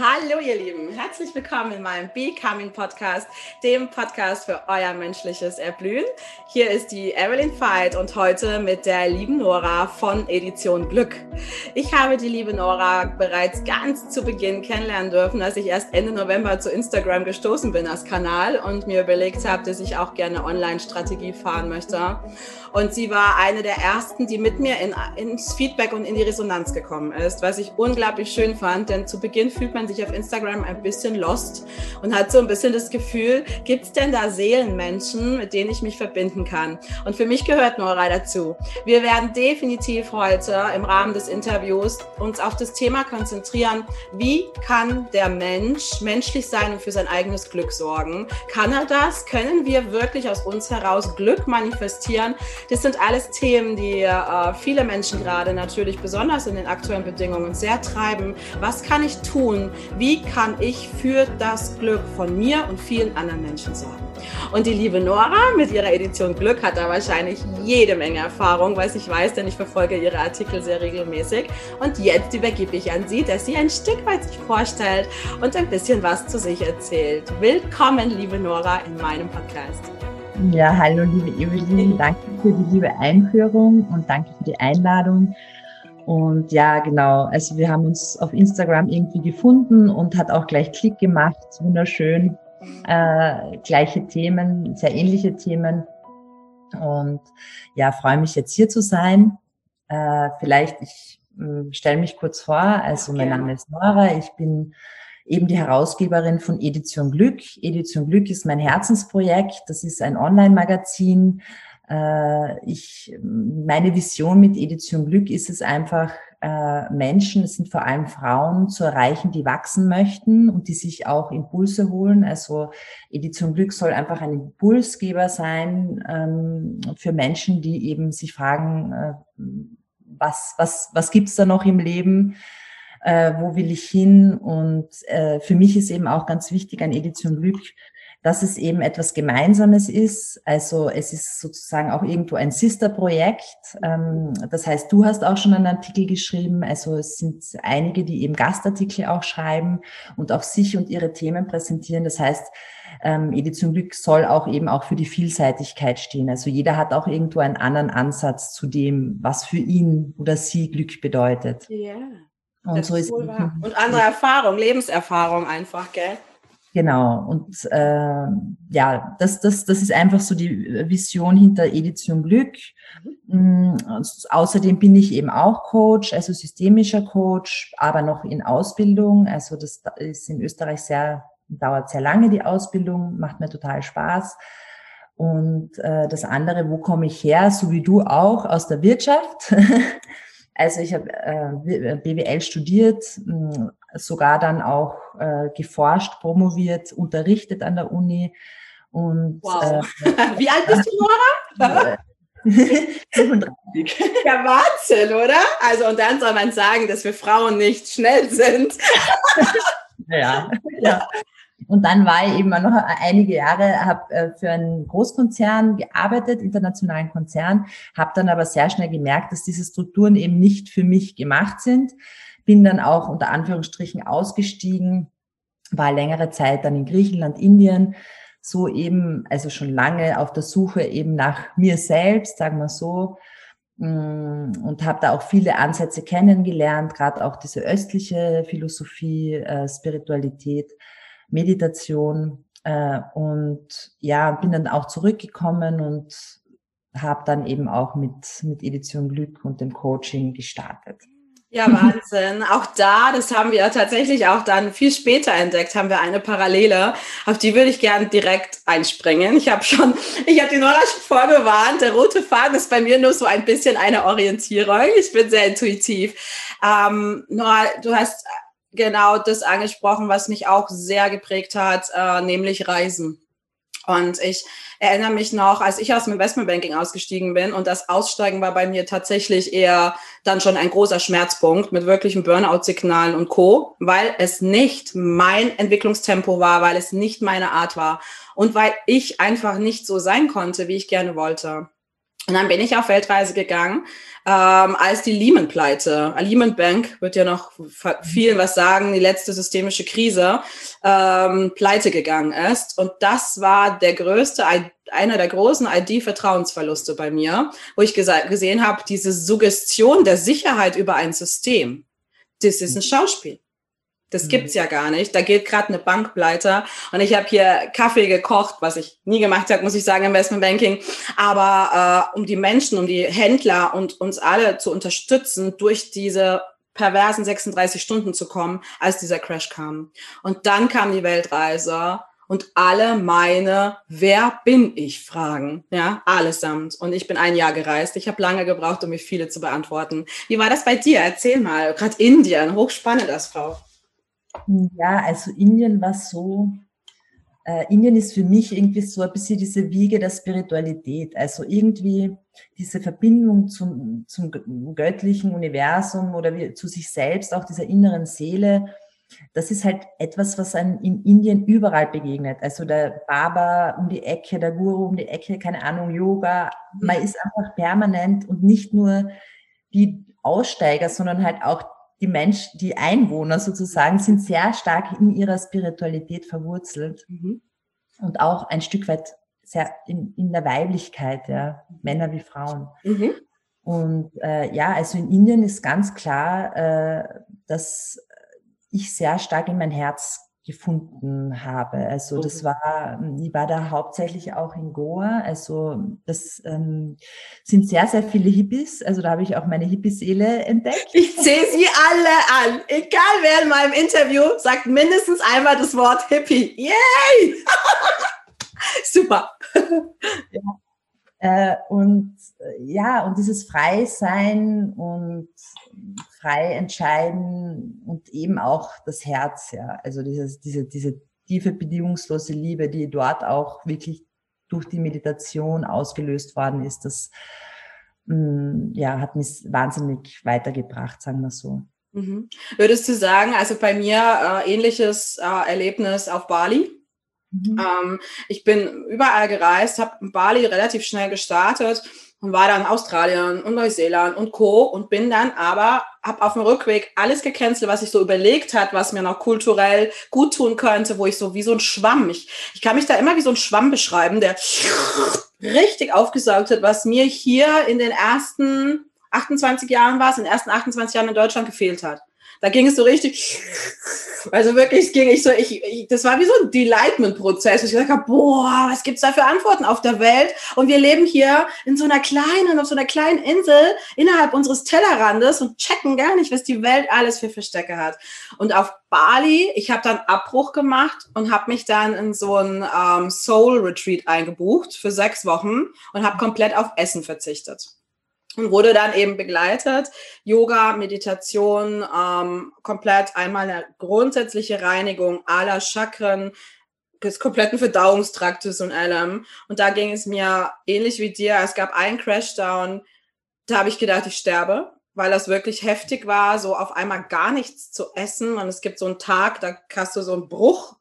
Hallo ihr Lieben, herzlich willkommen in meinem Becoming Podcast, dem Podcast für euer menschliches Erblühen. Hier ist die Evelyn Veit und heute mit der lieben Nora von Edition Glück. Ich habe die liebe Nora bereits ganz zu Beginn kennenlernen dürfen, als ich erst Ende November zu Instagram gestoßen bin als Kanal und mir überlegt habe, dass ich auch gerne Online-Strategie fahren möchte. Und sie war eine der ersten, die mit mir in, ins Feedback und in die Resonanz gekommen ist, was ich unglaublich schön fand, denn zu Beginn fühlt man sich auf Instagram ein bisschen lost und hat so ein bisschen das Gefühl, gibt es denn da Seelenmenschen, mit denen ich mich verbinden kann? Und für mich gehört Nora dazu. Wir werden definitiv heute im Rahmen des Interviews uns auf das Thema konzentrieren, wie kann der Mensch menschlich sein und für sein eigenes Glück sorgen? Kann er das? Können wir wirklich aus uns heraus Glück manifestieren? Das sind alles Themen, die äh, viele Menschen gerade natürlich besonders in den aktuellen Bedingungen sehr treiben. Was kann ich tun? Wie kann ich für das Glück von mir und vielen anderen Menschen sorgen. Und die liebe Nora mit ihrer Edition Glück hat da wahrscheinlich jede Menge Erfahrung, was ich weiß, denn ich verfolge ihre Artikel sehr regelmäßig. Und jetzt übergebe ich an sie, dass sie ein Stück weit sich vorstellt und ein bisschen was zu sich erzählt. Willkommen, liebe Nora, in meinem Podcast. Ja, hallo, liebe Evelyn. Danke für die liebe Einführung und danke für die Einladung. Und ja, genau. Also wir haben uns auf Instagram irgendwie gefunden und hat auch gleich Klick gemacht. Wunderschön. Äh, gleiche Themen, sehr ähnliche Themen. Und ja, freue mich jetzt hier zu sein. Äh, vielleicht, ich äh, stelle mich kurz vor. Also mein Name ist Nora. Ich bin eben die Herausgeberin von Edition Glück. Edition Glück ist mein Herzensprojekt. Das ist ein Online-Magazin, ich, meine Vision mit Edition Glück ist es einfach, äh, Menschen, es sind vor allem Frauen, zu erreichen, die wachsen möchten und die sich auch Impulse holen. Also Edition Glück soll einfach ein Impulsgeber sein ähm, für Menschen, die eben sich fragen, äh, was, was, was gibt's da noch im Leben? Äh, wo will ich hin? Und äh, für mich ist eben auch ganz wichtig an Edition Glück, dass es eben etwas Gemeinsames ist. Also es ist sozusagen auch irgendwo ein Sister-Projekt. Ähm, das heißt, du hast auch schon einen Artikel geschrieben. Also es sind einige, die eben Gastartikel auch schreiben und auch sich und ihre Themen präsentieren. Das heißt, ähm, Edition Glück soll auch eben auch für die Vielseitigkeit stehen. Also jeder hat auch irgendwo einen anderen Ansatz zu dem, was für ihn oder sie Glück bedeutet. Ja. Yeah. Und so ist, ist und andere Erfahrung, Lebenserfahrung einfach, gell? Genau. Und äh, ja, das, das, das ist einfach so die Vision hinter Edition Glück. Mhm. Außerdem bin ich eben auch Coach, also systemischer Coach, aber noch in Ausbildung. Also das ist in Österreich sehr, dauert sehr lange die Ausbildung, macht mir total Spaß. Und äh, das andere, wo komme ich her, so wie du auch, aus der Wirtschaft. also ich habe äh, BWL studiert, sogar dann auch äh, geforscht, promoviert, unterrichtet an der Uni. Und, wow. Äh, Wie alt bist du, Nora? 35. Ja, Wahnsinn, oder? Also, und dann soll man sagen, dass wir Frauen nicht schnell sind. ja, ja. Und dann war ich eben noch einige Jahre, habe äh, für einen Großkonzern gearbeitet, internationalen Konzern, habe dann aber sehr schnell gemerkt, dass diese Strukturen eben nicht für mich gemacht sind. Bin dann auch unter Anführungsstrichen ausgestiegen, war längere Zeit dann in Griechenland, Indien, so eben, also schon lange auf der Suche eben nach mir selbst, sagen wir so, mm, und habe da auch viele Ansätze kennengelernt, gerade auch diese östliche Philosophie, äh, Spiritualität, Meditation äh, und ja, bin dann auch zurückgekommen und habe dann eben auch mit, mit Edition Glück und dem Coaching gestartet. Ja, Wahnsinn. Auch da, das haben wir tatsächlich auch dann viel später entdeckt, haben wir eine Parallele. Auf die würde ich gerne direkt einspringen. Ich habe schon, ich habe die Nora schon vorgewarnt. Der rote Faden ist bei mir nur so ein bisschen eine Orientierung. Ich bin sehr intuitiv. Ähm, Nora, du hast genau das angesprochen, was mich auch sehr geprägt hat, äh, nämlich Reisen. Und ich erinnere mich noch, als ich aus dem Investmentbanking ausgestiegen bin und das Aussteigen war bei mir tatsächlich eher dann schon ein großer Schmerzpunkt mit wirklichen Burnout-Signalen und Co., weil es nicht mein Entwicklungstempo war, weil es nicht meine Art war und weil ich einfach nicht so sein konnte, wie ich gerne wollte. Und dann bin ich auf Weltreise gegangen, ähm, als die Lehman-Pleite, Lehman Bank wird ja noch vielen was sagen, die letzte systemische Krise, ähm, pleite gegangen ist. Und das war der größte, einer der großen ID-Vertrauensverluste bei mir, wo ich gesehen habe, diese Suggestion der Sicherheit über ein System, das ist ein Schauspiel. Das mhm. gibt's ja gar nicht. Da geht gerade eine Bank pleite und ich habe hier Kaffee gekocht, was ich nie gemacht habe, muss ich sagen, Investment Banking. Aber äh, um die Menschen, um die Händler und uns alle zu unterstützen, durch diese perversen 36 Stunden zu kommen, als dieser Crash kam. Und dann kam die Weltreise und alle meine Wer bin ich Fragen, ja, allesamt. Und ich bin ein Jahr gereist. Ich habe lange gebraucht, um mir viele zu beantworten. Wie war das bei dir? Erzähl mal. Gerade Indien, hochspannend als Frau. Ja, also Indien war so, äh, Indien ist für mich irgendwie so ein bisschen diese Wiege der Spiritualität. Also irgendwie diese Verbindung zum, zum göttlichen Universum oder wie, zu sich selbst, auch dieser inneren Seele. Das ist halt etwas, was einem in Indien überall begegnet. Also der Baba um die Ecke, der Guru um die Ecke, keine Ahnung, Yoga. Man ist einfach permanent und nicht nur die Aussteiger, sondern halt auch die Menschen, die Einwohner sozusagen, sind sehr stark in ihrer Spiritualität verwurzelt mhm. und auch ein Stück weit sehr in, in der Weiblichkeit, ja, Männer wie Frauen. Mhm. Und äh, ja, also in Indien ist ganz klar, äh, dass ich sehr stark in mein Herz gefunden habe. Also das war, ich war da hauptsächlich auch in Goa. Also das ähm, sind sehr, sehr viele Hippies. Also da habe ich auch meine Hippie-Seele entdeckt. Ich sehe sie alle an. Egal wer in meinem Interview sagt mindestens einmal das Wort Hippie. Yay! Super. Ja. Äh, und äh, ja, und dieses Freisein und frei entscheiden und eben auch das Herz, ja. Also dieses, diese, diese tiefe bedingungslose Liebe, die dort auch wirklich durch die Meditation ausgelöst worden ist, das mm, ja, hat mich wahnsinnig weitergebracht, sagen wir so. Mhm. Würdest du sagen, also bei mir äh, ähnliches äh, Erlebnis auf Bali? Mhm. Ähm, ich bin überall gereist, habe in Bali relativ schnell gestartet und war dann in Australien und Neuseeland und Co. und bin dann aber, habe auf dem Rückweg alles gecancelt, was ich so überlegt hat, was mir noch kulturell gut tun könnte, wo ich so wie so ein Schwamm, ich, ich kann mich da immer wie so ein Schwamm beschreiben, der richtig aufgesaugt hat, was mir hier in den ersten 28 Jahren war, in den ersten 28 Jahren in Deutschland gefehlt hat. Da ging es so richtig, also wirklich, ging ich so, ich, ich, das war wie so ein Delightment-Prozess. Ich gesagt habe, boah, was gibt's da für Antworten auf der Welt? Und wir leben hier in so einer kleinen, auf so einer kleinen Insel innerhalb unseres Tellerrandes und checken gar nicht, was die Welt alles für Verstecke hat. Und auf Bali, ich habe dann Abbruch gemacht und habe mich dann in so ein ähm, Soul Retreat eingebucht für sechs Wochen und habe komplett auf Essen verzichtet und wurde dann eben begleitet. Yoga, Meditation, ähm, komplett einmal eine grundsätzliche Reinigung aller Chakren, des kompletten Verdauungstraktes und allem. Und da ging es mir ähnlich wie dir. Es gab einen Crashdown, da habe ich gedacht, ich sterbe, weil das wirklich heftig war, so auf einmal gar nichts zu essen. Und es gibt so einen Tag, da hast du so einen Bruch.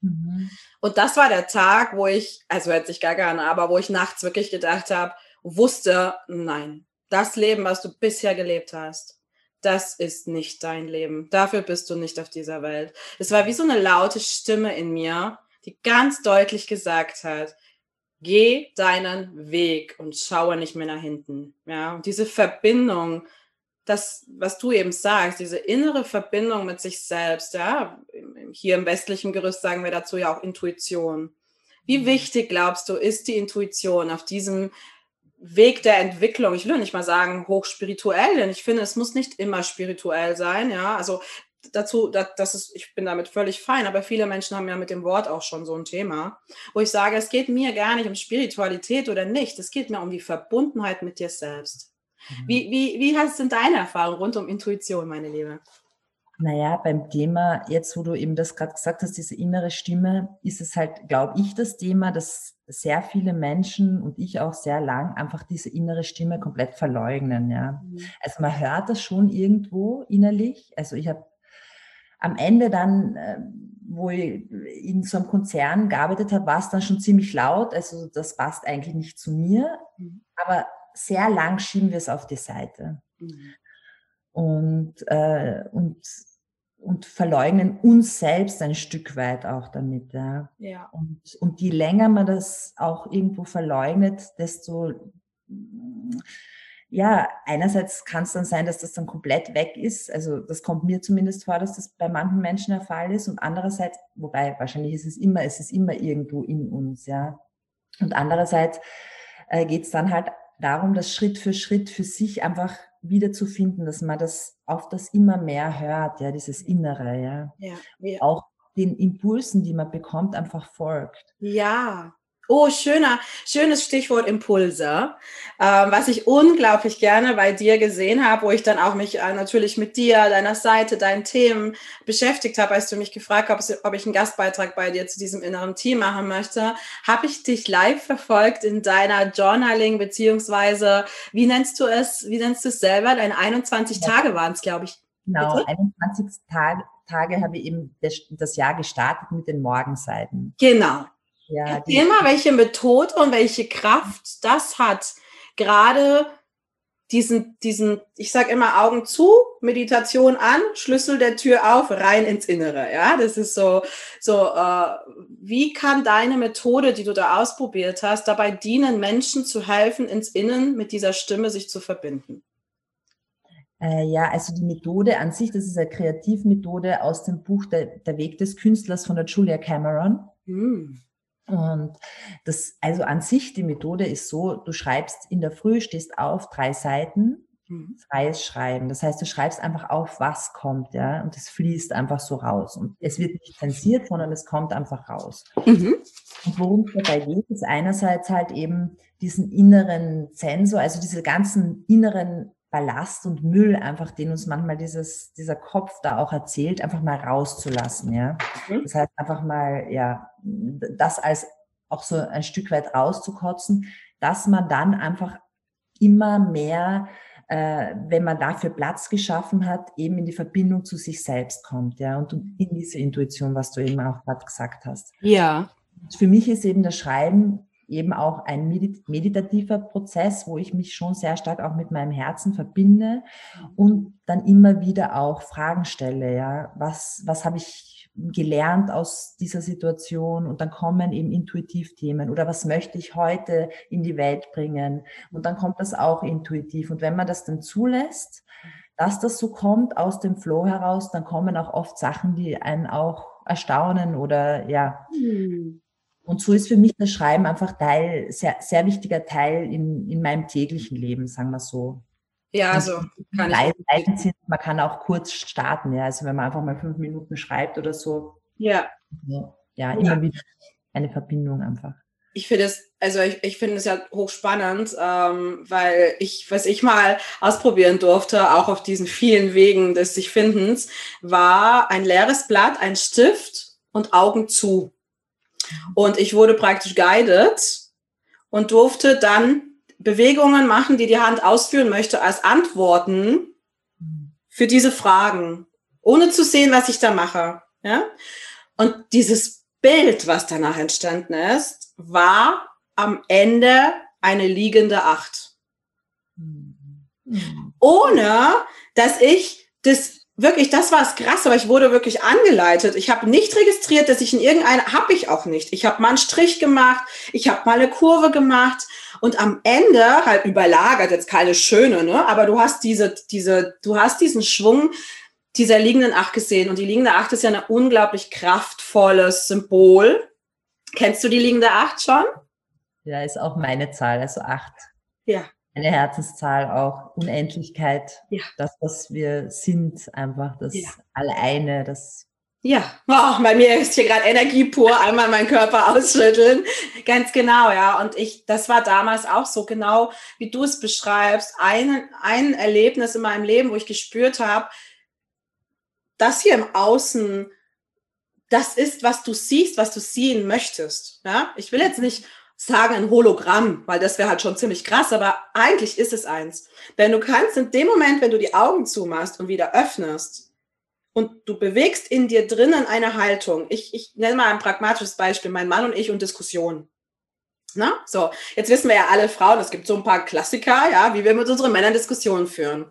Mhm. Und das war der Tag, wo ich, also hört sich gar gerne, aber wo ich nachts wirklich gedacht habe, wusste, nein, das Leben, was du bisher gelebt hast, das ist nicht dein Leben. Dafür bist du nicht auf dieser Welt. Es war wie so eine laute Stimme in mir, die ganz deutlich gesagt hat, geh deinen Weg und schaue nicht mehr nach hinten. Ja, und diese Verbindung, das, was du eben sagst, diese innere Verbindung mit sich selbst, ja, hier im westlichen Gerüst sagen wir dazu ja auch Intuition. Wie wichtig glaubst du, ist die Intuition auf diesem Weg der Entwicklung, ich will nicht mal sagen hochspirituell, denn ich finde, es muss nicht immer spirituell sein, ja, also dazu, das, das ist, ich bin damit völlig fein, aber viele Menschen haben ja mit dem Wort auch schon so ein Thema, wo ich sage, es geht mir gar nicht um Spiritualität oder nicht, es geht mir um die Verbundenheit mit dir selbst. Mhm. Wie, wie, wie hast denn deine Erfahrung rund um Intuition, meine Liebe? Naja, beim Thema, jetzt wo du eben das gerade gesagt hast, diese innere Stimme, ist es halt, glaube ich, das Thema, dass sehr viele Menschen und ich auch sehr lang einfach diese innere Stimme komplett verleugnen. Ja. Mhm. Also man hört das schon irgendwo innerlich. Also ich habe am Ende dann, äh, wo ich in so einem Konzern gearbeitet habe, war es dann schon ziemlich laut. Also das passt eigentlich nicht zu mir. Mhm. Aber sehr lang schieben wir es auf die Seite. Mhm. Und, äh, und, und verleugnen uns selbst ein Stück weit auch damit. Ja. ja. Und, und je länger man das auch irgendwo verleugnet, desto ja, einerseits kann es dann sein, dass das dann komplett weg ist. Also das kommt mir zumindest vor, dass das bei manchen Menschen der Fall ist. Und andererseits, wobei wahrscheinlich ist es immer, es ist immer irgendwo in uns, ja. Und andererseits äh, geht es dann halt darum, das Schritt für Schritt für sich einfach wiederzufinden, dass man das auf das immer mehr hört, ja, dieses Innere, ja. ja, ja. Auch den Impulsen, die man bekommt, einfach folgt. Ja, Oh, schöner, schönes Stichwort Impulse, ähm, was ich unglaublich gerne bei dir gesehen habe, wo ich dann auch mich äh, natürlich mit dir, deiner Seite, deinen Themen beschäftigt habe, als du mich gefragt hast, ob ich einen Gastbeitrag bei dir zu diesem inneren Team machen möchte, habe ich dich live verfolgt in deiner Journaling, beziehungsweise, wie nennst du es, wie nennst du es selber? Deine 21 ja. Tage waren es, glaube ich. Genau, Bitte? 21 Tage, Tage habe ich eben das, das Jahr gestartet mit den Morgenseiten. Genau. Ja, Erzähl mal, welche Methode und welche Kraft das hat, gerade diesen, diesen, ich sage immer Augen zu, Meditation an, Schlüssel der Tür auf, rein ins Innere. Ja, das ist so, so. Äh, wie kann deine Methode, die du da ausprobiert hast, dabei dienen, Menschen zu helfen, ins Innen mit dieser Stimme sich zu verbinden? Äh, ja, also die Methode an sich, das ist eine Kreativmethode aus dem Buch Der, der Weg des Künstlers von der Julia Cameron. Mm. Und das, also an sich, die Methode ist so, du schreibst in der Früh, stehst auf, drei Seiten, mhm. freies Schreiben. Das heißt, du schreibst einfach auf, was kommt, ja, und es fließt einfach so raus. Und es wird nicht zensiert, sondern es kommt einfach raus. Mhm. Und worum es dabei geht, ist einerseits halt eben diesen inneren Sensor, also diese ganzen inneren Ballast und Müll einfach, den uns manchmal dieses, dieser Kopf da auch erzählt, einfach mal rauszulassen, ja. Mhm. Das heißt, einfach mal, ja, das als auch so ein Stück weit rauszukotzen, dass man dann einfach immer mehr, äh, wenn man dafür Platz geschaffen hat, eben in die Verbindung zu sich selbst kommt, ja, und in diese Intuition, was du eben auch gerade gesagt hast. Ja. Für mich ist eben das Schreiben eben auch ein meditativer Prozess, wo ich mich schon sehr stark auch mit meinem Herzen verbinde und dann immer wieder auch Fragen stelle, ja, was, was habe ich gelernt aus dieser Situation? Und dann kommen eben intuitiv Themen. Oder was möchte ich heute in die Welt bringen? Und dann kommt das auch intuitiv. Und wenn man das dann zulässt, dass das so kommt aus dem Flow heraus, dann kommen auch oft Sachen, die einen auch erstaunen oder ja, mhm. Und so ist für mich das Schreiben einfach Teil, sehr, sehr wichtiger Teil in, in meinem täglichen Leben, sagen wir so. Ja, also kann ich sind, man kann auch kurz starten, ja. Also wenn man einfach mal fünf Minuten schreibt oder so. Ja. Ja, ja immer ja. wieder eine Verbindung einfach. Ich finde es, also ich, ich finde es ja hochspannend, ähm, weil ich, was ich mal ausprobieren durfte, auch auf diesen vielen Wegen des sich Findens, war ein leeres Blatt, ein Stift und Augen zu. Und ich wurde praktisch guided und durfte dann Bewegungen machen, die die Hand ausführen möchte, als Antworten für diese Fragen, ohne zu sehen, was ich da mache. Ja? Und dieses Bild, was danach entstanden ist, war am Ende eine liegende Acht. Ohne, dass ich das wirklich, das war es krass, aber ich wurde wirklich angeleitet. Ich habe nicht registriert, dass ich in irgendeiner, habe ich auch nicht. Ich habe mal einen Strich gemacht, ich habe mal eine Kurve gemacht und am Ende halt überlagert, jetzt keine schöne, ne? Aber du hast diese, diese, du hast diesen Schwung dieser liegenden Acht gesehen und die liegende Acht ist ja ein unglaublich kraftvolles Symbol. Kennst du die liegende Acht schon? Ja, ist auch meine Zahl, also acht. Ja, eine Herzenszahl auch, Unendlichkeit, ja. das, was wir sind, einfach das ja. Alleine, das. Ja, oh, bei mir ist hier gerade Energie pur, einmal meinen Körper ausschütteln. Ganz genau, ja. Und ich, das war damals auch so genau, wie du es beschreibst, ein, ein Erlebnis in meinem Leben, wo ich gespürt habe, das hier im Außen, das ist, was du siehst, was du sehen möchtest. Ja, ich will jetzt nicht sagen ein Hologramm, weil das wäre halt schon ziemlich krass, aber eigentlich ist es eins. Denn du kannst in dem Moment, wenn du die Augen zumachst und wieder öffnest und du bewegst in dir drinnen eine Haltung. Ich, ich nenne mal ein pragmatisches Beispiel, mein Mann und ich und Diskussion. Na, so, jetzt wissen wir ja alle Frauen, es gibt so ein paar Klassiker, ja, wie wir mit unseren Männern Diskussionen führen.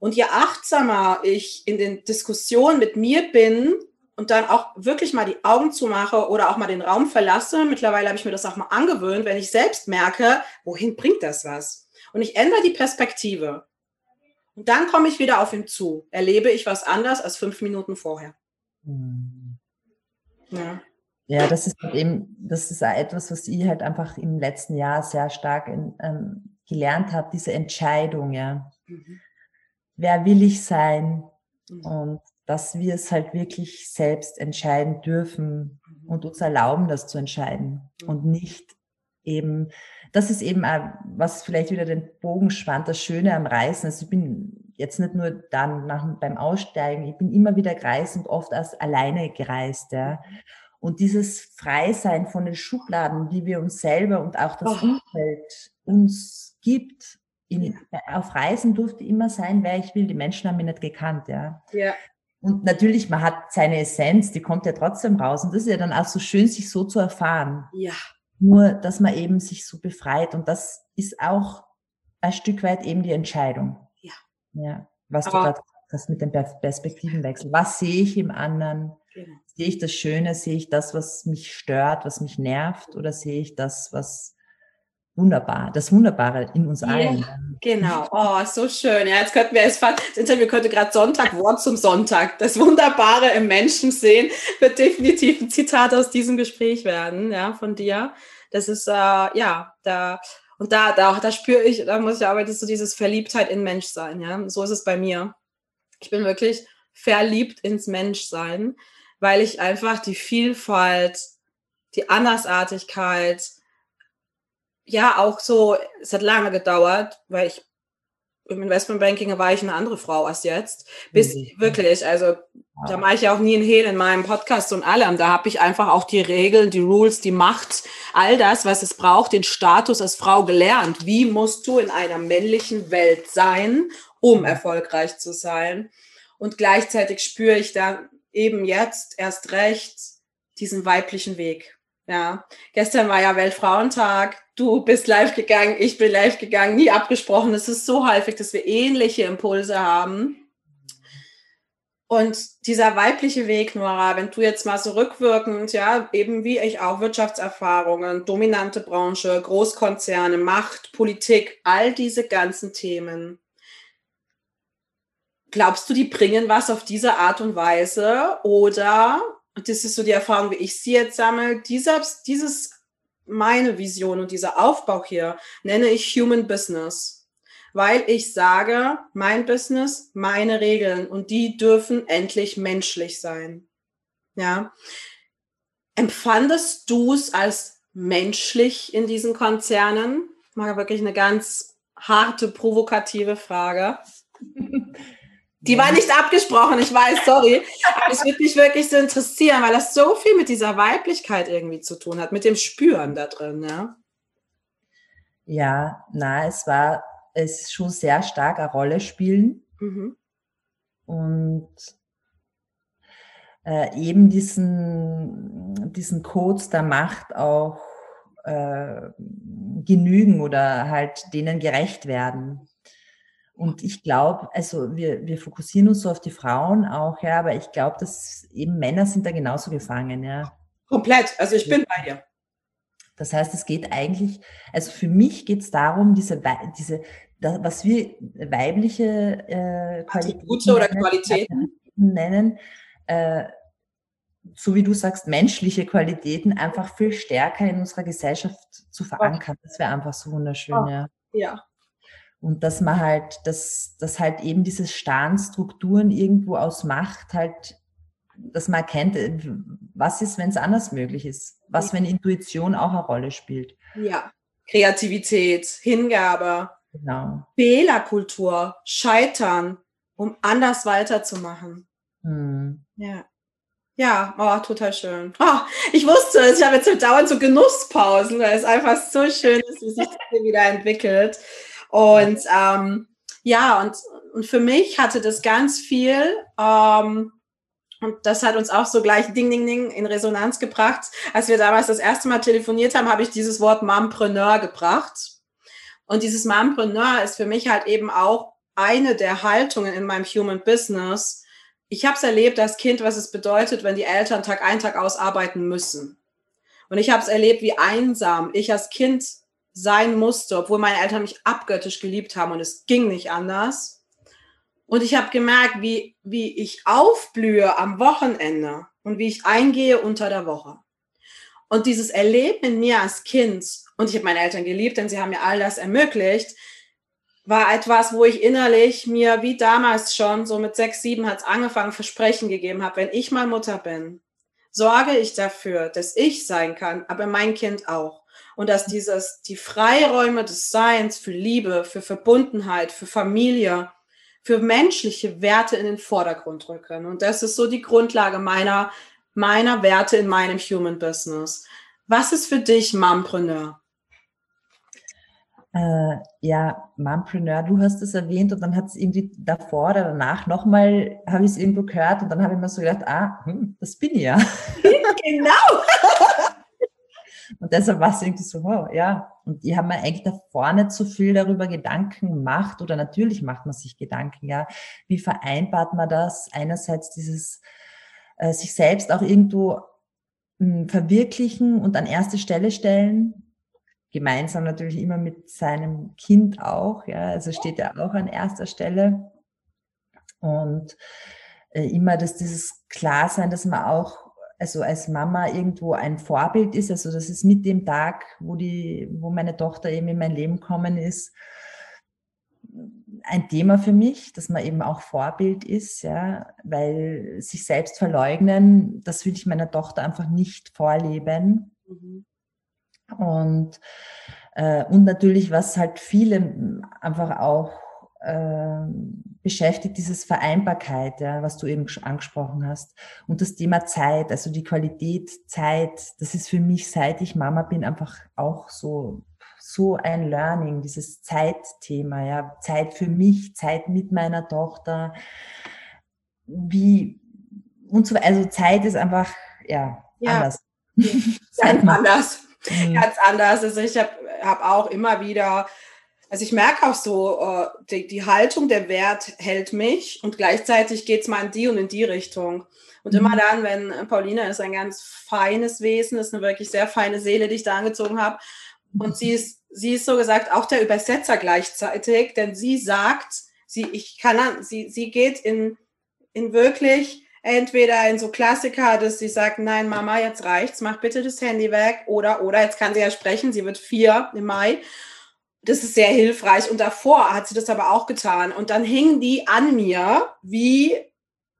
Und je achtsamer ich in den Diskussionen mit mir bin und dann auch wirklich mal die Augen zumache oder auch mal den Raum verlasse, mittlerweile habe ich mir das auch mal angewöhnt, wenn ich selbst merke, wohin bringt das was? Und ich ändere die Perspektive. Und dann komme ich wieder auf ihn zu. Erlebe ich was anders als fünf Minuten vorher. Mhm. Ja. Ja, das ist halt eben, das ist etwas, was ich halt einfach im letzten Jahr sehr stark in, ähm, gelernt habe, diese Entscheidung, ja. Mhm. Wer will ich sein? Mhm. Und dass wir es halt wirklich selbst entscheiden dürfen mhm. und uns erlauben, das zu entscheiden mhm. und nicht eben, das ist eben auch, was vielleicht wieder den Bogen spannt, das Schöne am Reisen. Also ich bin jetzt nicht nur dann nach, beim Aussteigen, ich bin immer wieder gereist und oft als alleine gereist, ja. Mhm. Und dieses Freisein von den Schubladen, die wir uns selber und auch das oh. Umfeld uns gibt. In, auf Reisen durfte immer sein, wer ich will. Die Menschen haben mich nicht gekannt, ja. Ja. Und natürlich, man hat seine Essenz, die kommt ja trotzdem raus. Und das ist ja dann auch so schön, sich so zu erfahren. Ja. Nur, dass man eben sich so befreit. Und das ist auch ein Stück weit eben die Entscheidung. Ja. Ja. Was Aber du gerade hast mit dem Perspektivenwechsel. Was sehe ich im anderen? Genau. Sehe ich das Schöne? Sehe ich das, was mich stört, was mich nervt? Oder sehe ich das, was wunderbar, das Wunderbare in uns allen? Ja, genau. Oh, so schön. Ja, jetzt könnten wir es fast, das Interview könnte gerade Sonntag, Wort zum Sonntag. Das Wunderbare im Menschen sehen, wird definitiv ein Zitat aus diesem Gespräch werden, ja, von dir. Das ist, äh, ja, da, und da, da, da spüre ich, da muss ich arbeiten, so dieses Verliebtheit in Menschsein, ja. So ist es bei mir. Ich bin wirklich verliebt ins Menschsein weil ich einfach die Vielfalt, die Andersartigkeit, ja, auch so, es hat lange gedauert, weil ich im Investmentbanking war ich eine andere Frau als jetzt. Bis mhm. wirklich, also da mache ich ja auch nie ein Hehl in meinem Podcast und allem. Da habe ich einfach auch die Regeln, die Rules, die Macht, all das, was es braucht, den Status als Frau gelernt. Wie musst du in einer männlichen Welt sein, um mhm. erfolgreich zu sein? Und gleichzeitig spüre ich da eben jetzt erst recht diesen weiblichen Weg. Ja, gestern war ja Weltfrauentag. Du bist live gegangen, ich bin live gegangen, nie abgesprochen. Es ist so häufig, dass wir ähnliche Impulse haben. Und dieser weibliche Weg, Nora, wenn du jetzt mal so rückwirkend, ja, eben wie ich auch Wirtschaftserfahrungen, dominante Branche, Großkonzerne, Macht, Politik, all diese ganzen Themen. Glaubst du, die bringen was auf diese Art und Weise? Oder, und das ist so die Erfahrung, wie ich sie jetzt sammle, dieses, dieses meine Vision und dieser Aufbau hier nenne ich Human Business. Weil ich sage, mein Business, meine Regeln und die dürfen endlich menschlich sein. Ja. Empfandest du es als menschlich in diesen Konzernen? Mal wirklich eine ganz harte, provokative Frage. Die war nicht abgesprochen, ich weiß, sorry. Aber es würde mich wirklich so interessieren, weil das so viel mit dieser Weiblichkeit irgendwie zu tun hat, mit dem Spüren da drin, ja. Ja, na, es war, es schon sehr stark eine Rolle spielen. Mhm. Und äh, eben diesen, diesen Codes der Macht auch äh, genügen oder halt denen gerecht werden. Und ich glaube, also wir, wir fokussieren uns so auf die Frauen auch, ja, aber ich glaube, dass eben Männer sind da genauso gefangen, ja. Komplett, also ich bin bei dir. Das heißt, es geht eigentlich, also für mich geht es darum, diese, diese das, was wir weibliche äh, Qualitäten oder Qualitäten nennen, äh, so wie du sagst, menschliche Qualitäten einfach viel stärker in unserer Gesellschaft zu verankern. Das wäre einfach so wunderschön, oh, ja. Ja, und dass man halt, dass, dass halt eben diese starren Strukturen irgendwo aus Macht halt, dass man erkennt, äh, was ist, wenn es anders möglich ist? Was, wenn Intuition auch eine Rolle spielt? Ja, Kreativität, Hingabe, genau. Fehlerkultur, Scheitern, um anders weiterzumachen. Hm. Ja. Ja, oh, total schön. Oh, ich wusste es, ich habe jetzt dauernd so Genusspausen, weil es einfach so schön ist, wie sich das hier wieder entwickelt. Und ähm, ja, und, und für mich hatte das ganz viel ähm, Und das hat uns auch so gleich Ding, Ding, Ding in Resonanz gebracht. Als wir damals das erste Mal telefoniert haben, habe ich dieses Wort Mompreneur gebracht. Und dieses Mompreneur ist für mich halt eben auch eine der Haltungen in meinem Human Business. Ich habe es erlebt als Kind, was es bedeutet, wenn die Eltern Tag ein, Tag aus arbeiten müssen. Und ich habe es erlebt, wie einsam ich als Kind sein musste, obwohl meine Eltern mich abgöttisch geliebt haben und es ging nicht anders. Und ich habe gemerkt, wie, wie ich aufblühe am Wochenende und wie ich eingehe unter der Woche. Und dieses Erleben in mir als Kind, und ich habe meine Eltern geliebt, denn sie haben mir all das ermöglicht, war etwas, wo ich innerlich mir wie damals schon, so mit sechs, sieben hat es angefangen, Versprechen gegeben habe, wenn ich mal Mutter bin, sorge ich dafür, dass ich sein kann, aber mein Kind auch. Und dass dieses, die Freiräume des Seins für Liebe, für Verbundenheit, für Familie, für menschliche Werte in den Vordergrund rücken. Und das ist so die Grundlage meiner, meiner Werte in meinem Human Business. Was ist für dich Mompreneur? Äh, ja, Mompreneur, du hast es erwähnt und dann hat es irgendwie davor oder danach nochmal, habe ich es irgendwo gehört und dann habe ich mir so gedacht, ah, hm, das bin ich ja. genau. Und deshalb war es irgendwie so, oh, ja. Und ich habe mir eigentlich davor nicht so viel darüber Gedanken gemacht oder natürlich macht man sich Gedanken, ja. Wie vereinbart man das? Einerseits dieses äh, sich selbst auch irgendwo mh, hm, verwirklichen und an erste Stelle stellen. Gemeinsam natürlich immer mit seinem Kind auch, ja. Also steht er auch an erster Stelle. Und äh, immer, dass dieses Klarsein, dass man auch also als Mama irgendwo ein Vorbild ist. Also das ist mit dem Tag, wo die, wo meine Tochter eben in mein Leben gekommen ist, ein Thema für mich, dass man eben auch Vorbild ist, ja, weil sich selbst verleugnen, das will ich meiner Tochter einfach nicht vorleben. Mhm. Und, äh, und natürlich, was halt viele einfach auch beschäftigt, dieses Vereinbarkeit, ja, was du eben angesprochen hast. Und das Thema Zeit, also die Qualität Zeit, das ist für mich, seit ich Mama bin, einfach auch so, so ein Learning, dieses Zeitthema, ja, Zeit für mich, Zeit mit meiner Tochter, wie, und so, also Zeit ist einfach, ja, ja. anders. Ganz anders. Mhm. Ganz anders. Also ich habe hab auch immer wieder also ich merke auch so, äh, die, die, Haltung, der Wert hält mich und gleichzeitig geht es mal in die und in die Richtung. Und mhm. immer dann, wenn Paulina ist ein ganz feines Wesen, ist eine wirklich sehr feine Seele, die ich da angezogen habe. Und sie ist, sie ist so gesagt auch der Übersetzer gleichzeitig, denn sie sagt, sie, ich kann, sie, sie geht in, in wirklich entweder in so Klassiker, dass sie sagt, nein, Mama, jetzt reicht's, mach bitte das Handy weg, oder, oder, jetzt kann sie ja sprechen, sie wird vier im Mai das ist sehr hilfreich. Und davor hat sie das aber auch getan. Und dann hingen die an mir, wie,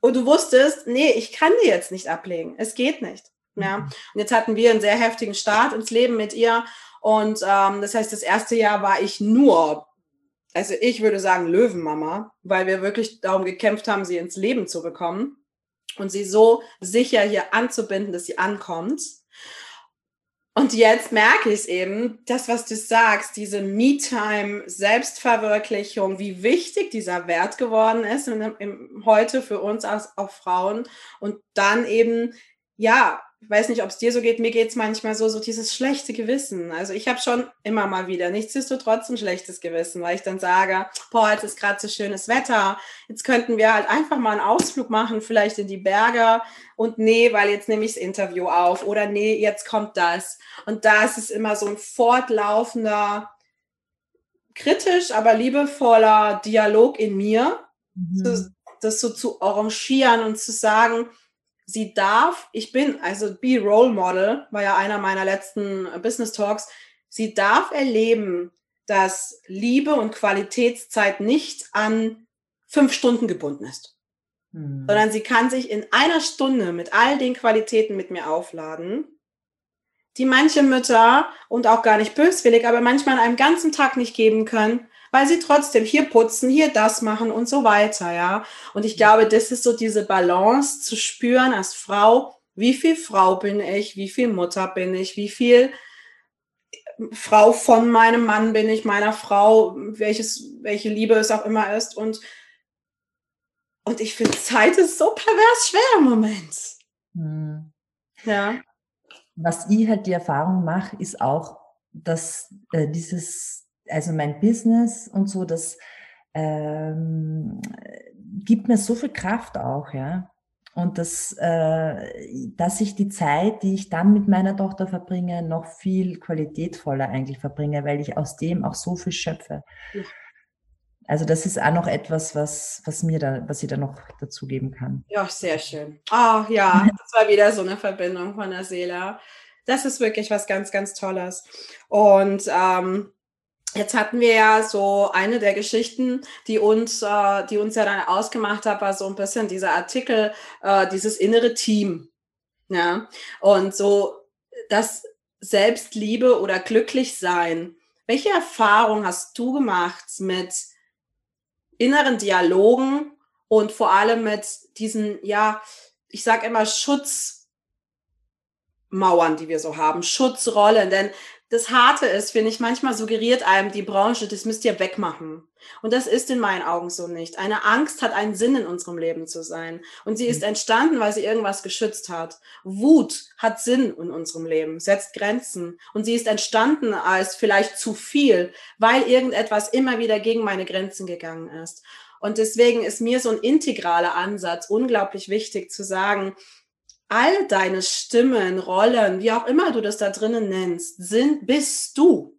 und du wusstest, nee, ich kann die jetzt nicht ablegen. Es geht nicht. Ja. Mhm. Und jetzt hatten wir einen sehr heftigen Start ins Leben mit ihr. Und ähm, das heißt, das erste Jahr war ich nur, also ich würde sagen Löwenmama, weil wir wirklich darum gekämpft haben, sie ins Leben zu bekommen und sie so sicher hier anzubinden, dass sie ankommt. Und jetzt merke ich es eben, das, was du sagst, diese Me-Time, Selbstverwirklichung, wie wichtig dieser Wert geworden ist in, in, heute für uns als auch Frauen. Und dann eben, ja, ich weiß nicht, ob es dir so geht, mir geht es manchmal so, so dieses schlechte Gewissen. Also ich habe schon immer mal wieder, nichtsdestotrotz ein schlechtes Gewissen, weil ich dann sage, boah, jetzt ist gerade so schönes Wetter, jetzt könnten wir halt einfach mal einen Ausflug machen, vielleicht in die Berge und nee, weil jetzt nehme ich das Interview auf oder nee, jetzt kommt das. Und da ist es immer so ein fortlaufender, kritisch, aber liebevoller Dialog in mir, mhm. das so zu arrangieren und zu sagen, sie darf, ich bin, also Be Role Model, war ja einer meiner letzten Business Talks, sie darf erleben, dass Liebe und Qualitätszeit nicht an fünf Stunden gebunden ist, hm. sondern sie kann sich in einer Stunde mit all den Qualitäten mit mir aufladen, die manche Mütter und auch gar nicht böswillig, aber manchmal an einem ganzen Tag nicht geben können, weil sie trotzdem hier putzen, hier das machen und so weiter, ja. Und ich glaube, das ist so diese Balance zu spüren als Frau, wie viel Frau bin ich, wie viel Mutter bin ich, wie viel Frau von meinem Mann bin ich, meiner Frau, welches, welche Liebe es auch immer ist und Und ich finde, Zeit ist so pervers schwer im Moment. Hm. Ja. Was ich halt die Erfahrung mache, ist auch, dass äh, dieses, also mein Business und so, das ähm, gibt mir so viel Kraft auch, ja. Und das, äh, dass ich die Zeit, die ich dann mit meiner Tochter verbringe, noch viel qualitätvoller eigentlich verbringe, weil ich aus dem auch so viel schöpfe. Ja. Also das ist auch noch etwas, was, was mir da, was ich da noch dazugeben kann. Ja, sehr schön. Oh ja, das war wieder so eine Verbindung von der Seele. Das ist wirklich was ganz, ganz Tolles. Und ähm, Jetzt hatten wir ja so eine der Geschichten, die uns, äh, die uns ja dann ausgemacht hat, war so ein bisschen dieser Artikel, äh, dieses innere Team. Ja, und so das Selbstliebe oder glücklich sein. Welche Erfahrung hast du gemacht mit inneren Dialogen und vor allem mit diesen, ja, ich sage immer Schutzmauern, die wir so haben, Schutzrollen, denn das Harte ist, finde ich, manchmal suggeriert einem die Branche, das müsst ihr wegmachen. Und das ist in meinen Augen so nicht. Eine Angst hat einen Sinn in unserem Leben zu sein. Und sie ist mhm. entstanden, weil sie irgendwas geschützt hat. Wut hat Sinn in unserem Leben, setzt Grenzen. Und sie ist entstanden als vielleicht zu viel, weil irgendetwas immer wieder gegen meine Grenzen gegangen ist. Und deswegen ist mir so ein integraler Ansatz unglaublich wichtig zu sagen, all deine Stimmen, Rollen, wie auch immer du das da drinnen nennst, sind, bist du.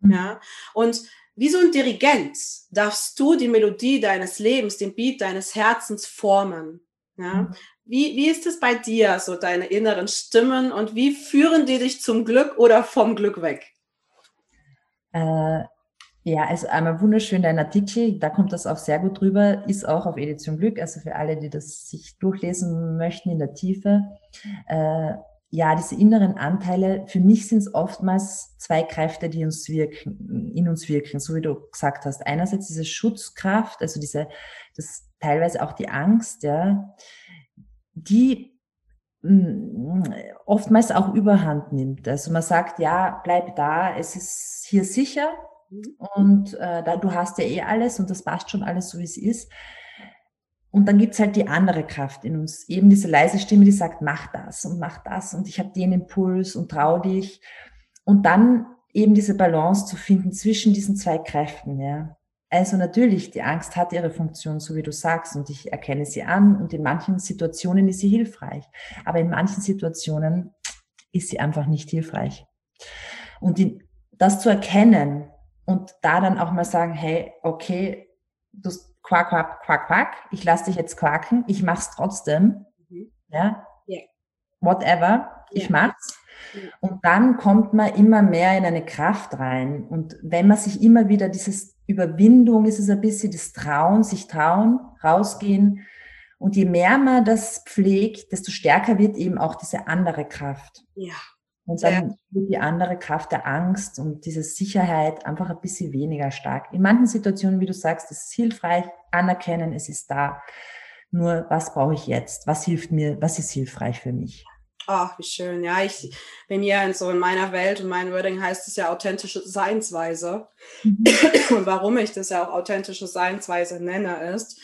Mhm. Ja. Und wie so ein Dirigent darfst du die Melodie deines Lebens, den Beat deines Herzens formen. Ja. Mhm. Wie, wie ist es bei dir, so deine inneren Stimmen und wie führen die dich zum Glück oder vom Glück weg? Äh, ja, also einmal wunderschön dein Artikel, da kommt das auch sehr gut drüber, ist auch auf Edition Glück, also für alle, die das sich durchlesen möchten in der Tiefe. Äh, ja, diese inneren Anteile, für mich sind es oftmals zwei Kräfte, die uns wirken, in uns wirken, so wie du gesagt hast. Einerseits diese Schutzkraft, also diese, das teilweise auch die Angst, ja, die mm, oftmals auch überhand nimmt. Also man sagt, ja, bleib da, es ist hier sicher, und äh, da, du hast ja eh alles und das passt schon alles so, wie es ist. Und dann gibt's halt die andere Kraft in uns, eben diese leise Stimme, die sagt, mach das und mach das und ich habe den Impuls und trau dich. Und dann eben diese Balance zu finden zwischen diesen zwei Kräften. Ja. Also natürlich, die Angst hat ihre Funktion, so wie du sagst, und ich erkenne sie an und in manchen Situationen ist sie hilfreich, aber in manchen Situationen ist sie einfach nicht hilfreich. Und in, das zu erkennen, und da dann auch mal sagen, hey, okay, du quack, quack, quack, quack, ich lasse dich jetzt quaken, ich mach's trotzdem, mhm. ja, yeah. whatever, ich yeah. mach's. Und dann kommt man immer mehr in eine Kraft rein. Und wenn man sich immer wieder dieses Überwindung ist es ein bisschen das Trauen, sich trauen, rausgehen. Und je mehr man das pflegt, desto stärker wird eben auch diese andere Kraft. Ja. Und dann ja. wird die andere Kraft der Angst und diese Sicherheit einfach ein bisschen weniger stark. In manchen Situationen, wie du sagst, ist es hilfreich, anerkennen, es ist da. Nur, was brauche ich jetzt? Was hilft mir? Was ist hilfreich für mich? Ach, wie schön. Ja, ich bin ja in so in meiner Welt und mein Wording heißt es ja authentische Seinsweise. Mhm. Und warum ich das ja auch authentische Seinsweise nenne, ist,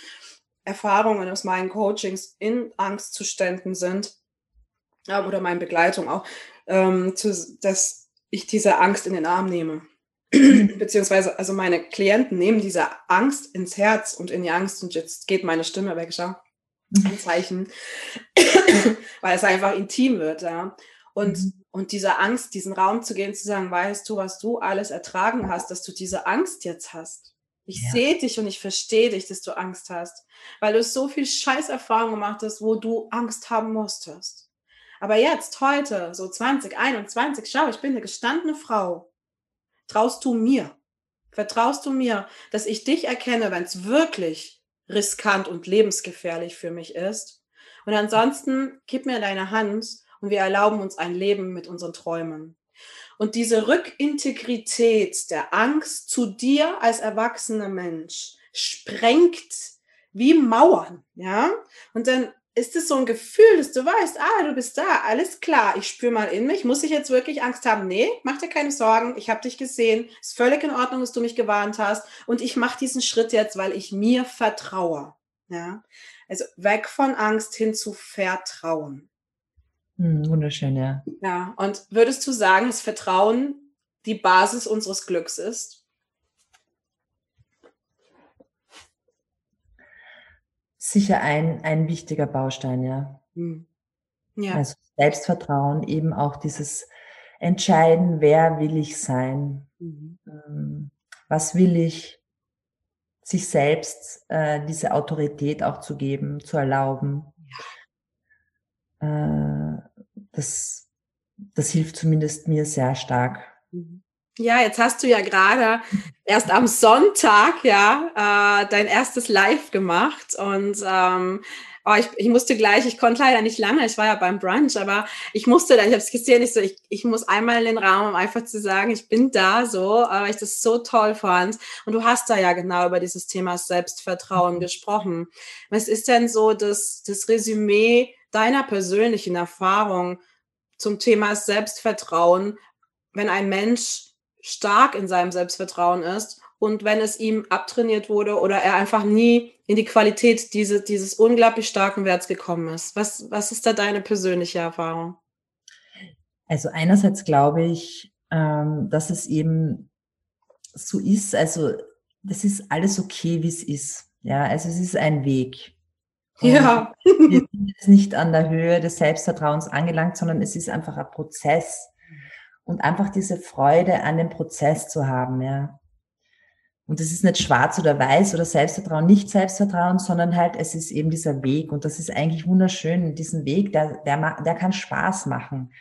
Erfahrungen aus meinen Coachings in Angstzuständen sind, oder meine Begleitung auch, ähm, zu, dass ich diese Angst in den Arm nehme. Beziehungsweise, also meine Klienten nehmen diese Angst ins Herz und in die Angst und jetzt geht meine Stimme weg, schau. Ein Zeichen, weil es einfach intim wird, ja. Und, mhm. und diese Angst, diesen Raum zu gehen, zu sagen, weißt du, was du alles ertragen hast, dass du diese Angst jetzt hast. Ich ja. sehe dich und ich verstehe dich, dass du Angst hast, weil du so viel Scheißerfahrung gemacht hast, wo du Angst haben musstest. Aber jetzt, heute, so 2021, schau, ich bin eine gestandene Frau. Traust du mir? Vertraust du mir, dass ich dich erkenne, wenn es wirklich riskant und lebensgefährlich für mich ist? Und ansonsten gib mir deine Hand und wir erlauben uns ein Leben mit unseren Träumen. Und diese Rückintegrität der Angst zu dir als erwachsener Mensch sprengt wie Mauern, ja? Und dann ist es so ein Gefühl, dass du weißt, ah, du bist da, alles klar, ich spüre mal in mich, muss ich jetzt wirklich Angst haben? Nee, mach dir keine Sorgen, ich habe dich gesehen, ist völlig in Ordnung, dass du mich gewarnt hast und ich mache diesen Schritt jetzt, weil ich mir vertraue. Ja, also weg von Angst hin zu Vertrauen. Hm, wunderschön, ja. Ja, und würdest du sagen, dass Vertrauen die Basis unseres Glücks ist? Sicher ein, ein wichtiger Baustein, ja. Hm. ja. Also Selbstvertrauen, eben auch dieses Entscheiden, wer will ich sein, mhm. Ähm, was will ich, sich selbst äh, diese Autorität auch zu geben, zu erlauben. Ja. Äh, das, das hilft zumindest mir sehr stark. Mhm. Ja, jetzt hast du ja gerade erst am Sonntag ja äh, dein erstes Live gemacht und ähm, oh, ich, ich musste gleich, ich konnte leider nicht lange, ich war ja beim Brunch, aber ich musste dann, ich habe es gesehen, ich so, ich, ich muss einmal in den Raum, um einfach zu sagen, ich bin da so, weil ich das so toll fand. Und du hast da ja genau über dieses Thema Selbstvertrauen mhm. gesprochen. Was ist denn so das, das Resümee deiner persönlichen Erfahrung zum Thema Selbstvertrauen, wenn ein Mensch stark in seinem Selbstvertrauen ist und wenn es ihm abtrainiert wurde oder er einfach nie in die Qualität diese, dieses unglaublich starken Werts gekommen ist. Was, was ist da deine persönliche Erfahrung? Also einerseits glaube ich, ähm, dass es eben so ist, also das ist alles okay, wie es ist. Ja, also es ist ein Weg. Und ja. wir sind jetzt nicht an der Höhe des Selbstvertrauens angelangt, sondern es ist einfach ein Prozess. Und einfach diese Freude an dem Prozess zu haben, ja. Und das ist nicht schwarz oder weiß oder Selbstvertrauen, nicht Selbstvertrauen, sondern halt, es ist eben dieser Weg. Und das ist eigentlich wunderschön. Diesen Weg, der, der, der kann Spaß machen.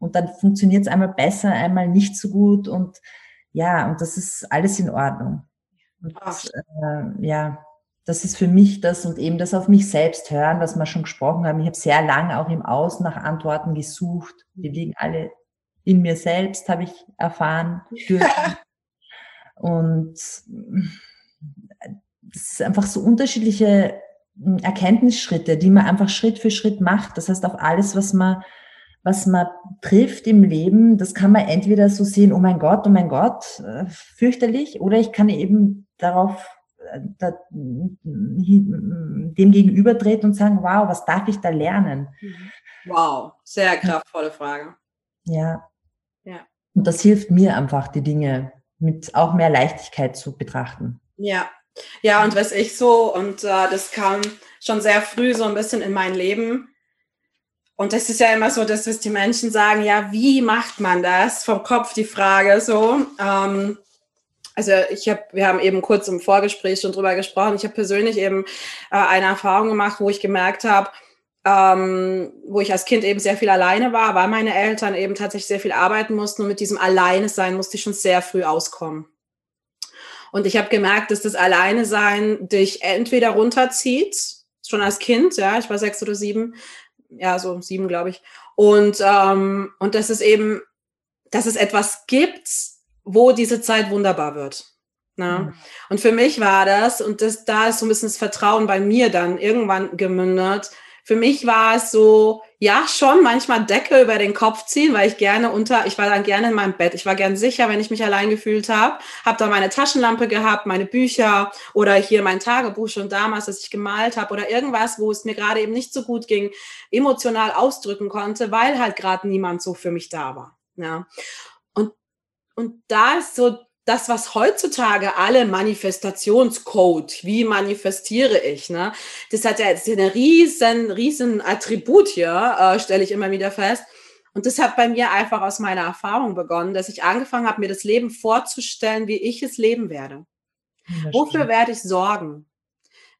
Und dann funktioniert es einmal besser, einmal nicht so gut. Und ja, und das ist alles in Ordnung. Und, äh, ja, das ist für mich das und eben das auf mich selbst hören, was wir schon gesprochen haben. Ich habe sehr lange auch im Außen nach Antworten gesucht. Die liegen alle in mir selbst, habe ich erfahren dürfen. Und es ist einfach so unterschiedliche hm, Erkenntnisschritte, die man einfach Schritt für Schritt macht. Das heißt, auch alles, was man, was man trifft im Leben, das kann man entweder so sehen, oh mein Gott, oh mein Gott, äh, fürchterlich, oder ich kann eben darauf äh, da, hm, dem gegenübertreten und sagen, wow, was darf ich da lernen? Mhm. Wow, sehr kraftvolle Frage. Ja. Und das hilft mir einfach, die Dinge mit auch mehr Leichtigkeit zu betrachten. Ja, ja, und was ich so, und äh, das kam schon sehr früh so ein bisschen in mein Leben. Und das ist ja immer so, dass, dass die Menschen sagen, ja, wie macht man das? Vom Kopf die Frage so. Ähm, also ich habe, wir haben eben kurz im Vorgespräch schon drüber gesprochen. Ich habe persönlich eben äh, eine Erfahrung gemacht, wo ich gemerkt habe, ähm, wo ich als Kind eben sehr viel alleine war, weil meine Eltern eben tatsächlich sehr viel arbeiten mussten und mit diesem Alleine sein musste ich schon sehr früh auskommen. Und ich habe gemerkt, dass das Alleine sein dich entweder runterzieht, schon als Kind, ja, ich war sechs oder sieben, ja, so sieben, glaube ich. Und, ähm, und dass es eben, dass es etwas gibt, wo diese Zeit wunderbar wird. Na? Ne? Mhm. Und für mich war das, und das, da ist so ein bisschen das Vertrauen bei mir dann irgendwann gemündet, für mich war es so, ja, schon manchmal Decke über den Kopf ziehen, weil ich gerne unter, ich war dann gerne in meinem Bett. Ich war gern sicher, wenn ich mich allein gefühlt habe. Habe da meine Taschenlampe gehabt, meine Bücher oder hier mein Tagebuch schon damals, dass ich gemalt habe oder irgendwas, wo es mir gerade eben nicht so gut ging, emotional ausdrücken konnte, weil halt gerade niemand so für mich da war. Ja. Und, und da ist so das, was heutzutage alle Manifestationscode, wie manifestiere ich, ne? Das hat ja jetzt eine riesen, riesen Attribut hier, äh, stelle ich immer wieder fest. Und das hat bei mir einfach aus meiner Erfahrung begonnen, dass ich angefangen habe, mir das Leben vorzustellen, wie ich es leben werde. Wofür werde ich sorgen?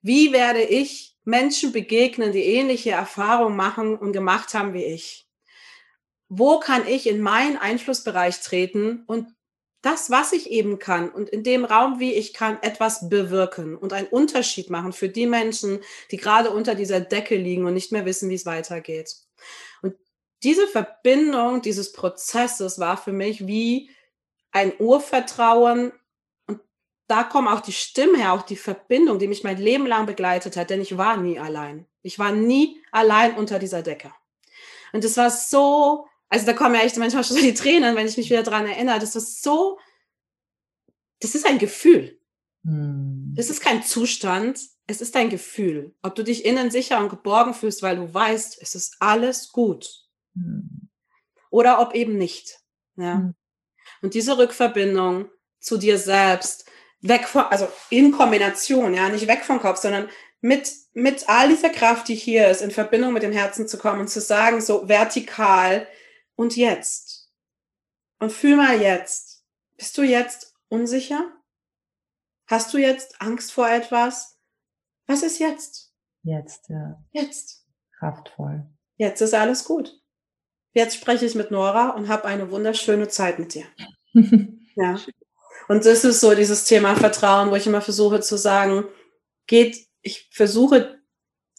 Wie werde ich Menschen begegnen, die ähnliche Erfahrungen machen und gemacht haben wie ich? Wo kann ich in meinen Einflussbereich treten und das, was ich eben kann und in dem Raum, wie ich kann, etwas bewirken und einen Unterschied machen für die Menschen, die gerade unter dieser Decke liegen und nicht mehr wissen, wie es weitergeht. Und diese Verbindung dieses Prozesses war für mich wie ein Urvertrauen. Und da kommt auch die Stimme her, auch die Verbindung, die mich mein Leben lang begleitet hat, denn ich war nie allein. Ich war nie allein unter dieser Decke. Und es war so also da kommen ja echt manchmal schon die Tränen, wenn ich mich wieder daran erinnere. Das ist so, das ist ein Gefühl. Hm. Das ist kein Zustand. es ist dein Gefühl, ob du dich innen sicher und geborgen fühlst, weil du weißt, es ist alles gut. Mhm. Oder ob eben nicht. Ja. Mhm. Und diese Rückverbindung zu dir selbst, weg von, also in Kombination, ja, nicht weg vom Kopf, sondern mit, mit all dieser Kraft, die hier ist, in Verbindung mit dem Herzen zu kommen und zu sagen, so vertikal und jetzt. Und fühl mal jetzt. Bist du jetzt unsicher? Hast du jetzt Angst vor etwas? Was ist jetzt? Jetzt, ja. Jetzt. Kraftvoll. Jetzt ist alles gut. Jetzt spreche ich mit Nora und habe eine wunderschöne Zeit mit dir. ja. Und das ist so dieses Thema Vertrauen, wo ich immer versuche zu sagen, geht, ich versuche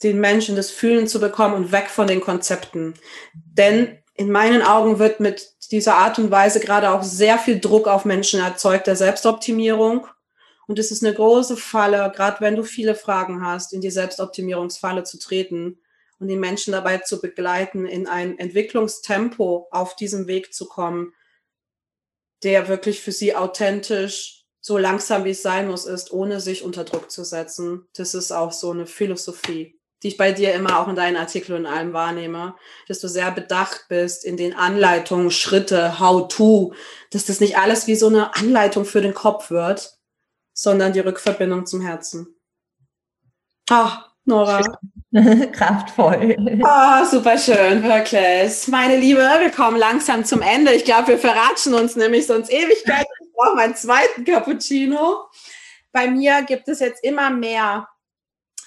den Menschen das Fühlen zu bekommen und weg von den Konzepten. Denn in meinen Augen wird mit dieser Art und Weise gerade auch sehr viel Druck auf Menschen erzeugt, der Selbstoptimierung. Und es ist eine große Falle, gerade wenn du viele Fragen hast, in die Selbstoptimierungsfalle zu treten und die Menschen dabei zu begleiten, in ein Entwicklungstempo auf diesem Weg zu kommen, der wirklich für sie authentisch, so langsam wie es sein muss, ist, ohne sich unter Druck zu setzen. Das ist auch so eine Philosophie, die ich bei dir immer auch in deinen Artikeln und allem wahrnehme, dass du sehr bedacht bist in den Anleitungen, Schritte, How-to, dass das nicht alles wie so eine Anleitung für den Kopf wird, sondern die Rückverbindung zum Herzen. Ah, Nora. Kraftvoll. Oh, super schön, wirklich. Meine Liebe, wir kommen langsam zum Ende. Ich glaube, wir verratschen uns nämlich sonst Ewigkeit. Ich brauche meinen zweiten Cappuccino. Bei mir gibt es jetzt immer mehr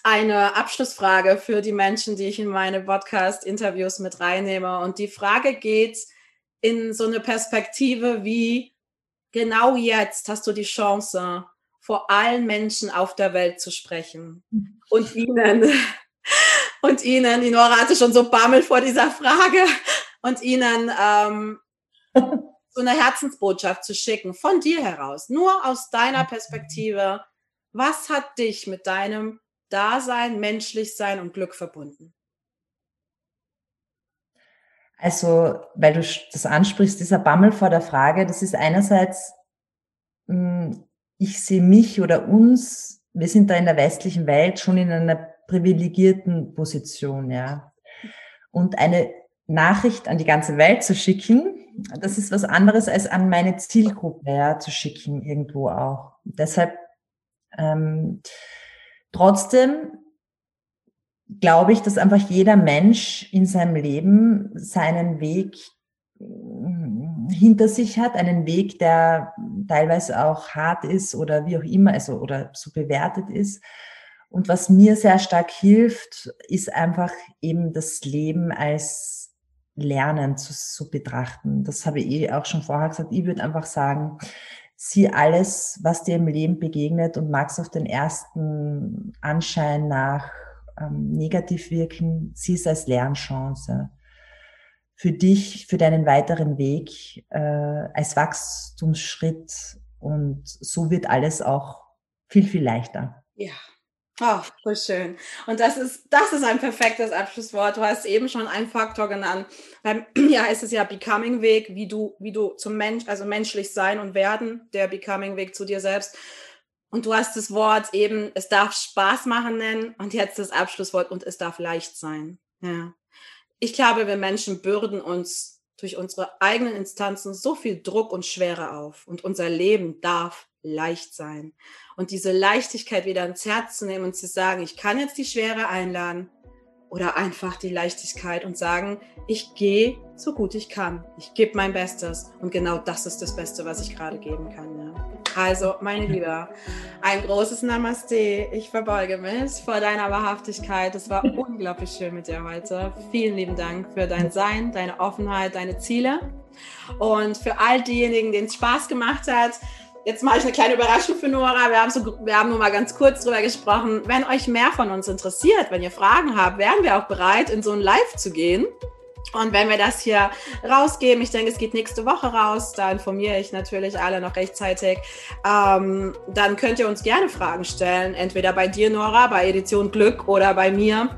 eine Abschlussfrage für die Menschen, die ich in meine Podcast-Interviews mit reinnehme. Und die Frage geht in so eine Perspektive wie, genau jetzt hast du die Chance, vor allen Menschen auf der Welt zu sprechen und ihnen, und ihnen, die Nora hatte schon so Bammel vor dieser Frage, und ihnen ähm, so eine Herzensbotschaft zu schicken, von dir heraus, nur aus deiner Perspektive. Was hat dich mit deinem Dasein, Menschlichsein und Glück verbunden? Also, weil du das ansprichst, dieser Bammel vor der Frage, das ist einerseits hm, ich sehe mich oder uns, wir sind da in der westlichen Welt schon in einer privilegierten Position, ja. Und eine Nachricht an die ganze Welt zu schicken, das ist was anderes als an meine Zielgruppe ja, zu schicken, irgendwo auch. Deshalb ähm, trotzdem glaube ich, dass einfach jeder Mensch in seinem Leben seinen Weg hinter sich hat, einen Weg, der teilweise auch hart ist oder wie auch immer, also oder so bewertet ist. Und was mir sehr stark hilft, ist einfach eben das Leben als Lernen zu, zu betrachten. Das habe ich eh auch schon vorher gesagt. Ich würde einfach sagen, sieh alles, was dir im Leben begegnet und mag es auf den ersten Anschein nach ähm, negativ wirken, sieh es als Lernchance für dich, für deinen weiteren Weg äh, als Wachstumsschritt und so wird alles auch viel, viel leichter. Ja. Oh, so schön. Und das ist, das ist ein perfektes Abschlusswort. Du hast eben schon einen Faktor genannt. Beim, ja, heißt es ja Becoming Weg, wie du, wie du zum Mensch, also menschlich sein und werden, der Becoming Weg zu dir selbst. Und du hast das Wort eben, es darf Spaß machen nennen und jetzt das Abschlusswort und es darf leicht sein. Ja ich glaube, wir Menschen bürden uns durch unsere eigenen Instanzen so viel Druck und Schwere auf. Und unser Leben darf leicht sein. Und diese Leichtigkeit wieder ins Herz zu nehmen und zu sagen, ich kann jetzt die Schwere einladen oder einfach die Leichtigkeit und sagen, ich gehe so gut ich kann. Ich gebe mein Bestes. Und genau das ist das Beste, was ich gerade geben kann. Ja. Also, meine Liebe, ein großes Namaste. Ich verbeuge mich vor deiner Wahrhaftigkeit. Es war unglaublich schön mit dir heute. Vielen lieben Dank für dein Sein, deine Offenheit, deine Ziele. Und für all diejenigen, denen es Spaß gemacht hat, Jetzt mache ich eine kleine Überraschung für Nora. Wir haben, so, wir haben nur mal ganz kurz drüber gesprochen. Wenn euch mehr von uns interessiert, wenn ihr Fragen habt, wären wir auch bereit, in so ein Live zu gehen. Und wenn wir das hier rausgeben, ich denke, es geht nächste Woche raus, da informiere ich natürlich alle noch rechtzeitig, ähm, dann könnt ihr uns gerne Fragen stellen, entweder bei dir, Nora, bei Edition Glück oder bei mir.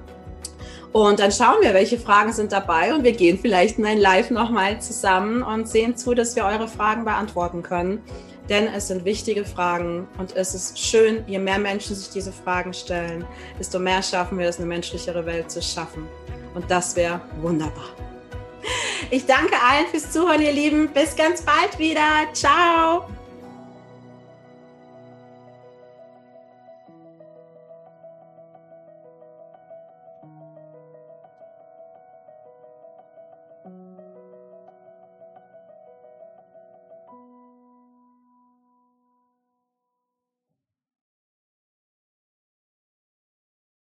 Und dann schauen wir, welche Fragen sind dabei und wir gehen vielleicht in ein Live nochmal zusammen und sehen zu, dass wir eure Fragen beantworten können. Denn es sind wichtige Fragen und es ist schön, je mehr Menschen sich diese Fragen stellen, desto mehr schaffen wir es, eine menschlichere Welt zu schaffen. Und das wäre wunderbar. Ich danke allen fürs Zuhören, ihr Lieben. Bis ganz bald wieder. Ciao.